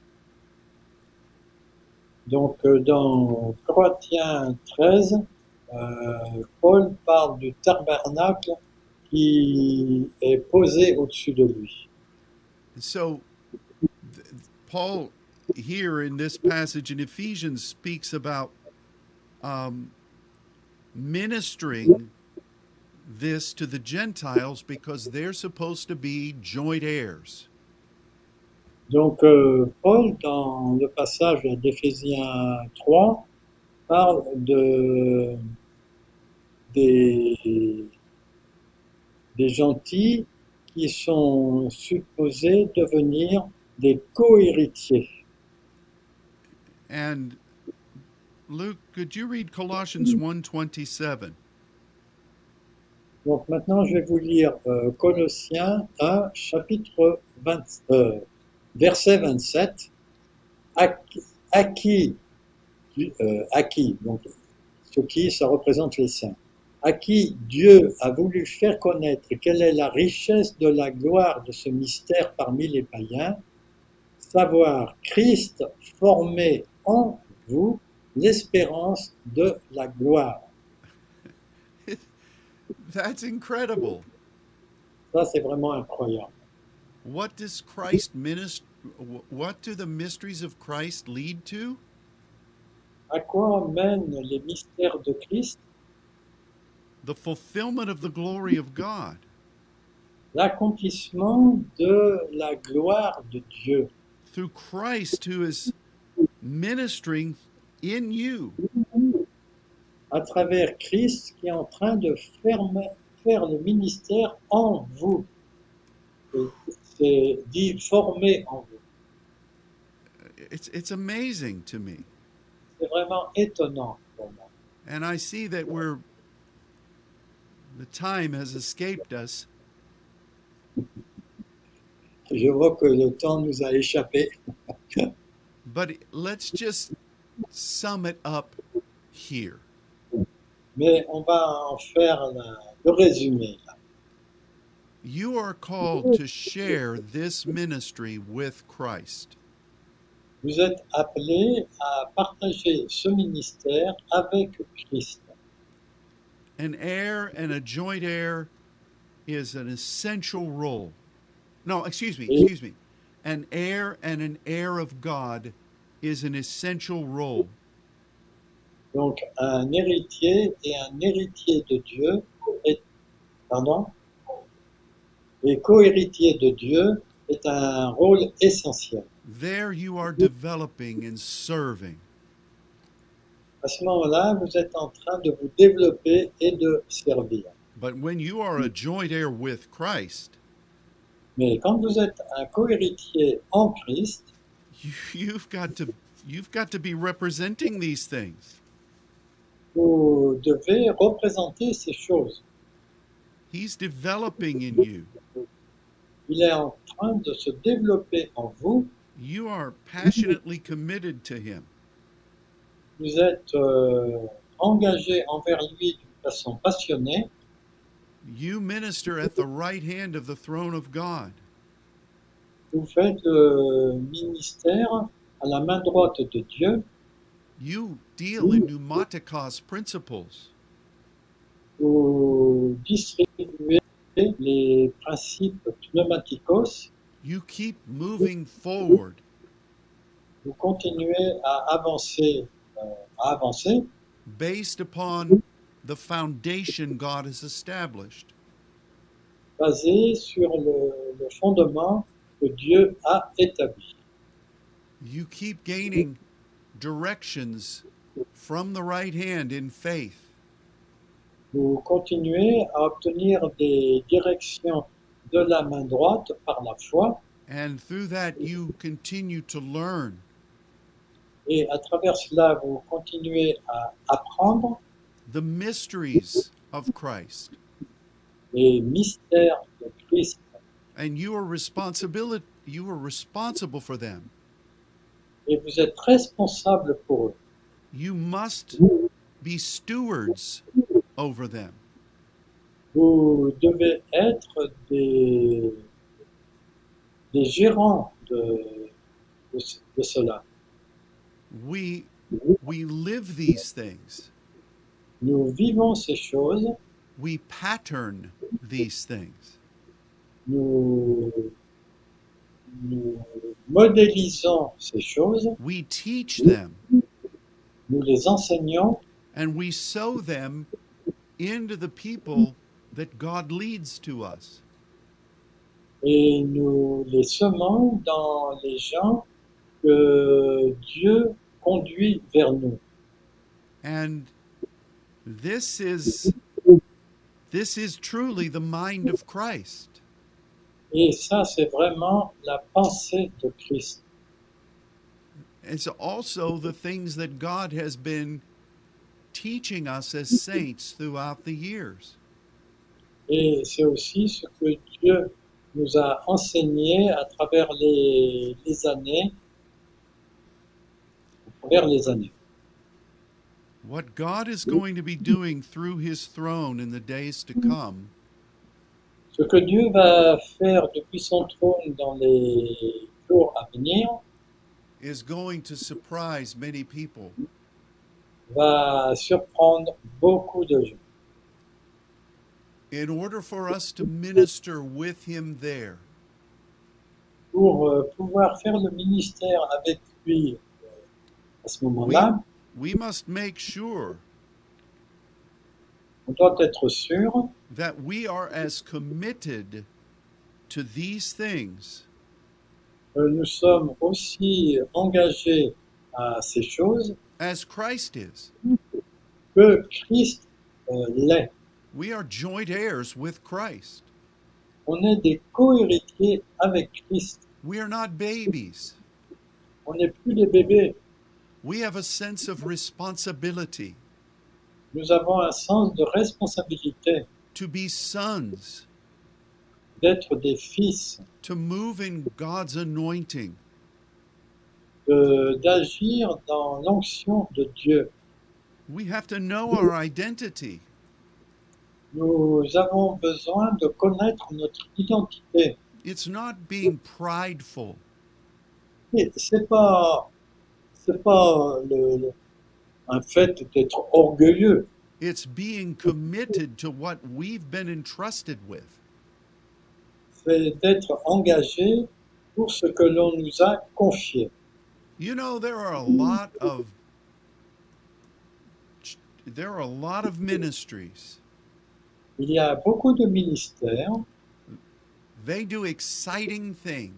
Donc euh, dans Corinthiens 13, euh, Paul parle du tabernacle qui est posé au-dessus de lui. So, Paul, here in this passage in Ephesians, speaks about um, ministering this to the Gentiles because they're supposed to be joint heirs. Donc euh, Paul, dans le passage d'Éphésiens 3, parle de, des, des gentils qui sont supposés devenir des co-héritiers. And Luke, could you read Colossians 1:27? Donc maintenant, je vais vous lire euh, Colossiens 1, chapitre 20, euh, verset 27. À, qui- à qui, euh, à qui, donc ce qui, ça représente les saints, à qui Dieu a voulu faire connaître quelle est la richesse de la gloire de ce mystère parmi les païens, savoir Christ formé en vous l'espérance de la gloire. That's incredible. Ça, c'est vraiment incroyable. What does Christ minister what do the mysteries of Christ lead to? À quoi mènent les mystères de Christ? The fulfillment of the glory of God. L'accomplissement de la gloire de Dieu. Through Christ who is ministering in you. À travers Christ qui est en train de faire, faire le ministère en vous. C'est dit formé en vous. It's it's amazing to me. C'est vraiment étonnant pour moi. And I see that we're the time has escaped us, Je vois que le temps nous a échappé. but let's just sum it up here. Mais on va en faire la- le résumé. là. You are called to share this ministry with Christ. Vous êtes appelés à partager ce ministère avec Christ. An heir and a joint heir is an essential role. No, excuse me, excuse me. An heir and an heir of God is an essential role. Donc, un héritier et un héritier de Dieu est, pardon, et co-héritier de Dieu est un rôle essentiel. There you are developing and serving. À ce moment-là, vous êtes en train de vous développer et de servir. But when you are a joint heir with Christ, Mais quand vous êtes un cohéritier en Christ, you, you've got to you've got to be representing these things. vous devez représenter ces choses. He's developing in you. Il est en train de se développer en vous. You are passionately committed to him. Vous êtes euh, engagé envers lui d'une façon passionnée. You minister at the right hand of the throne of God. Vous faites le ministère à la main droite de Dieu. You deal in pneumatikos principles. Vous distribuez les principes pneumatikos. You keep moving forward. Vous continuez à avancer, à avancer based upon the foundation God has established. basé sur le, le fondement que Dieu a établi. You keep gaining directions from the right hand in faith. Vous continuez à obtenir des directions de la main droite par la foi And through that, you continue to learn. Et à travers cela, vous continuez à apprendre the mysteries of Christ. les mystères de Christ And you are responsibility you are responsible for them. et vous êtes responsable pour eux. You must be stewards over them. Vous devez être des, des gérants de, de, ce- de cela. We we live these things. Nous vivons ces choses, We pattern these things. nous, nous modélisons ces choses, We teach them nous les enseignons and we sow them into the people that God leads to us. et nous les semons dans les gens que Dieu conduit vers nous. And this is this is truly the mind of Christ. Et ça, c'est vraiment la pensée de Christ. It's also the things that God has been teaching us as saints throughout the years. Et c'est aussi ce que Dieu nous a enseigné à travers les, les années. Travers les années. What God is going to be doing through his throne in the days to come Ce que Dieu va faire depuis son trône dans les jours à venir is going to surprise many people. va surprendre beaucoup de gens. In order for us to minister with him there, Pour euh, pouvoir faire le ministère avec lui à ce moment-là, we must make sure on doit être sûr that we are as committed to these things que nous sommes aussi engagés à ces choses as Christ is. que Christ euh, l'est. We are joint heirs with Christ. On est des co-héritiers avec Christ. We are not babies. On n'est plus des bébés. We have a sense of responsibility Nous avons un sens de responsabilité to be sons, d'être des fils, to move in God's anointing, d'agir dans l'onction de Dieu. We have to know our identity. Nous avons besoin de connaître notre identité. It's not being prideful. C'est pas, c'est pas le- le- un fait d'être orgueilleux. It's being committed to what we've been entrusted with. C'est d'être engagé pour ce que l'on nous a confié. You know, there are a lot of there are a lot of ministries Il y a beaucoup de ministères They do exciting things.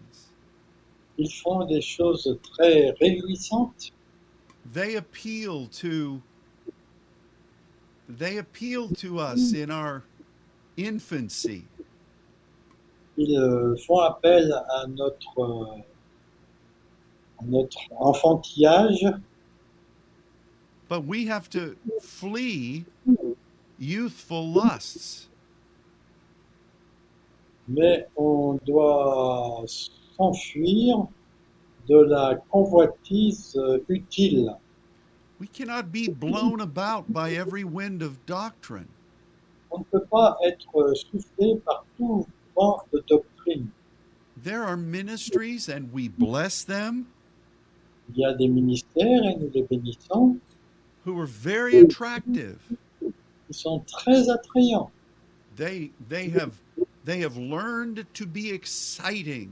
Ils font des choses très réjouissantes. They appeal to they appeal to us in our infancy. Ils euh, font appel à notre, à notre enfantillage, But we have to flee youthful lusts. mais on doit s'enfuir de la convoitise euh, utile. We cannot be blown about by every wind of doctrine. On ne peut pas être euh, soufflé par tout vent de doctrine. There are ministries and we bless them Il y a des ministères, et nous les bénissons, who are very attractive. qui sont très attrayants. They they have they have learned to be exciting.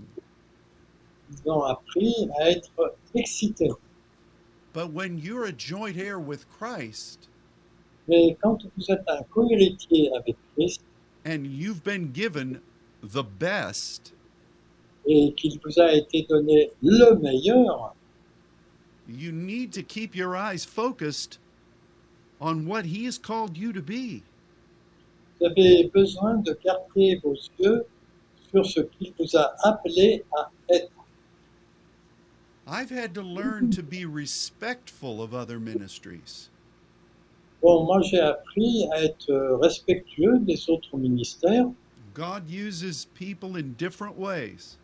Ils ont appris à être excités. But when you're a joint heir with Christ Mais quand vous êtes un co-héritier avec Christ and you've been given the best, et qu'il vous a été donné le meilleur, you need to keep your eyes focused on what he has called you to be. vous avez besoin de garder vos yeux sur ce qu'il vous a appelé à être. I've had to learn to be respectful of other ministries. Bon, moi j'ai appris à être respectueux des autres ministères. God uses people in different ways.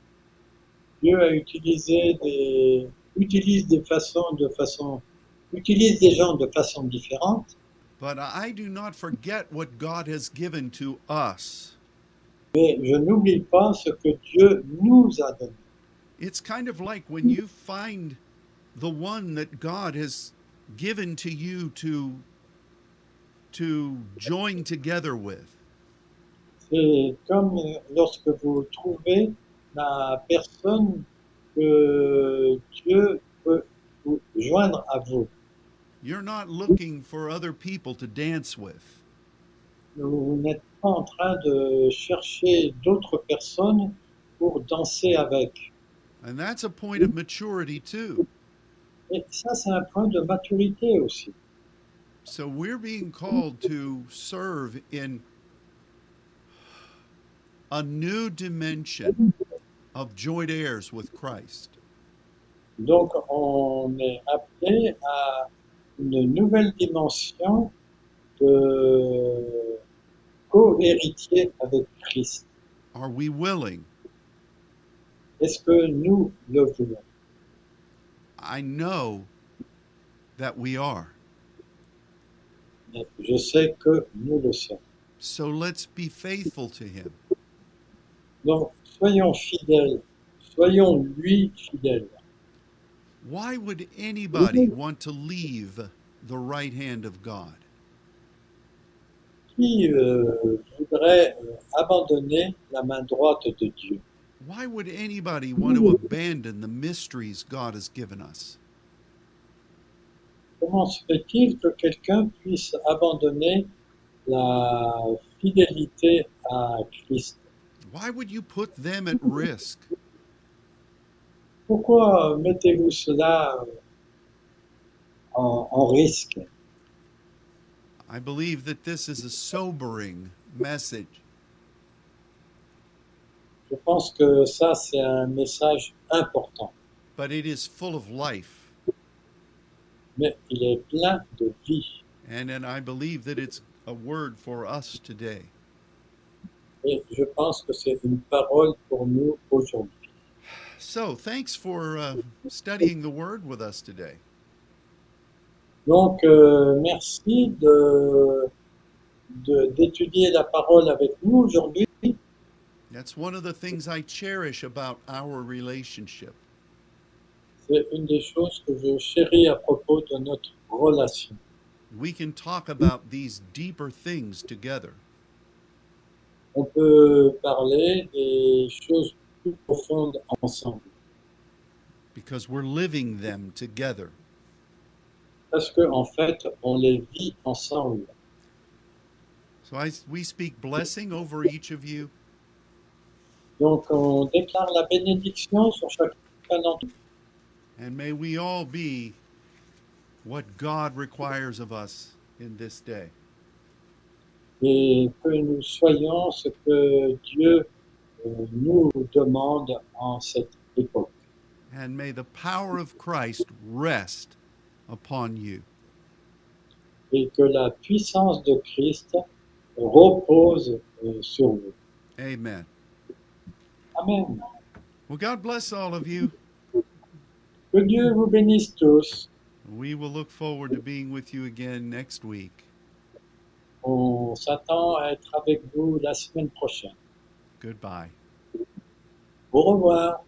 Dieu a utilisé des, utilise des façons de façon, utilise des gens de façon différente. But I do not forget what God has given to us. Mais je n'oublie pas ce que Dieu nous a donné. It's kind of like when you find the one that God has given to you to to join together with. C'est comme lorsque vous trouvez la personne que Dieu peut vous joindre à vous. You're not looking for other people to dance with. Vous n'êtes pas en train de chercher d'autres personnes pour danser avec. And that's a point of maturity too. Et ça, c'est un point de maturité aussi. So we're being called to serve in a new dimension of joint heirs with Christ. Donc, on est appelé à une nouvelle dimension de co-héritier avec Christ. Are we willing? Est-ce que nous le voulons? I know that we are. Je sais que nous le sommes. So let's be faithful to Him. Donc, soyons fidèles, soyons lui fidèles. Why would anybody want to leave the right hand of God? Qui euh, voudrait euh, abandonner la main droite de Dieu? Why would anybody want to abandon the mysteries God has given us? Comment se fait-il que quelqu'un puisse abandonner la fidélité à Christ Why would you put them at risk? Pourquoi euh, mettez-vous cela euh, en, en risque I believe that this is a sobering message. Je pense que ça, c'est un message important, but it is full of life. mais il est plein de vie. And and I believe that it's a word for us today. Et je pense que c'est une parole pour nous aujourd'hui. So, thanks for uh, studying the word with us today. Donc, euh, merci de- d'étudier la parole avec nous aujourd'hui. That's one of the things I cherish about our relationship. C'est une des choses que je chéris à propos de notre relation. We can talk about these deeper things together. On peut parler des choses plus profondes ensemble. because we're living them together. Parce qu'en en fait, on les vit ensemble. So I, we speak blessing over each of you. Donc on déclare la bénédiction sur chacun d'entre nous. And may we all be what God requires of us in this day. et que nous soyons ce que Dieu euh, nous demande en cette époque. And may the power of Christ rest upon you. Et que la puissance de Christ repose euh, sur vous. Amen. Amen. Well, God bless all of you. Que Dieu vous bénisse tous. We will look forward to being with you again next week. On s'attend à être avec vous la semaine prochaine. Goodbye. Au revoir.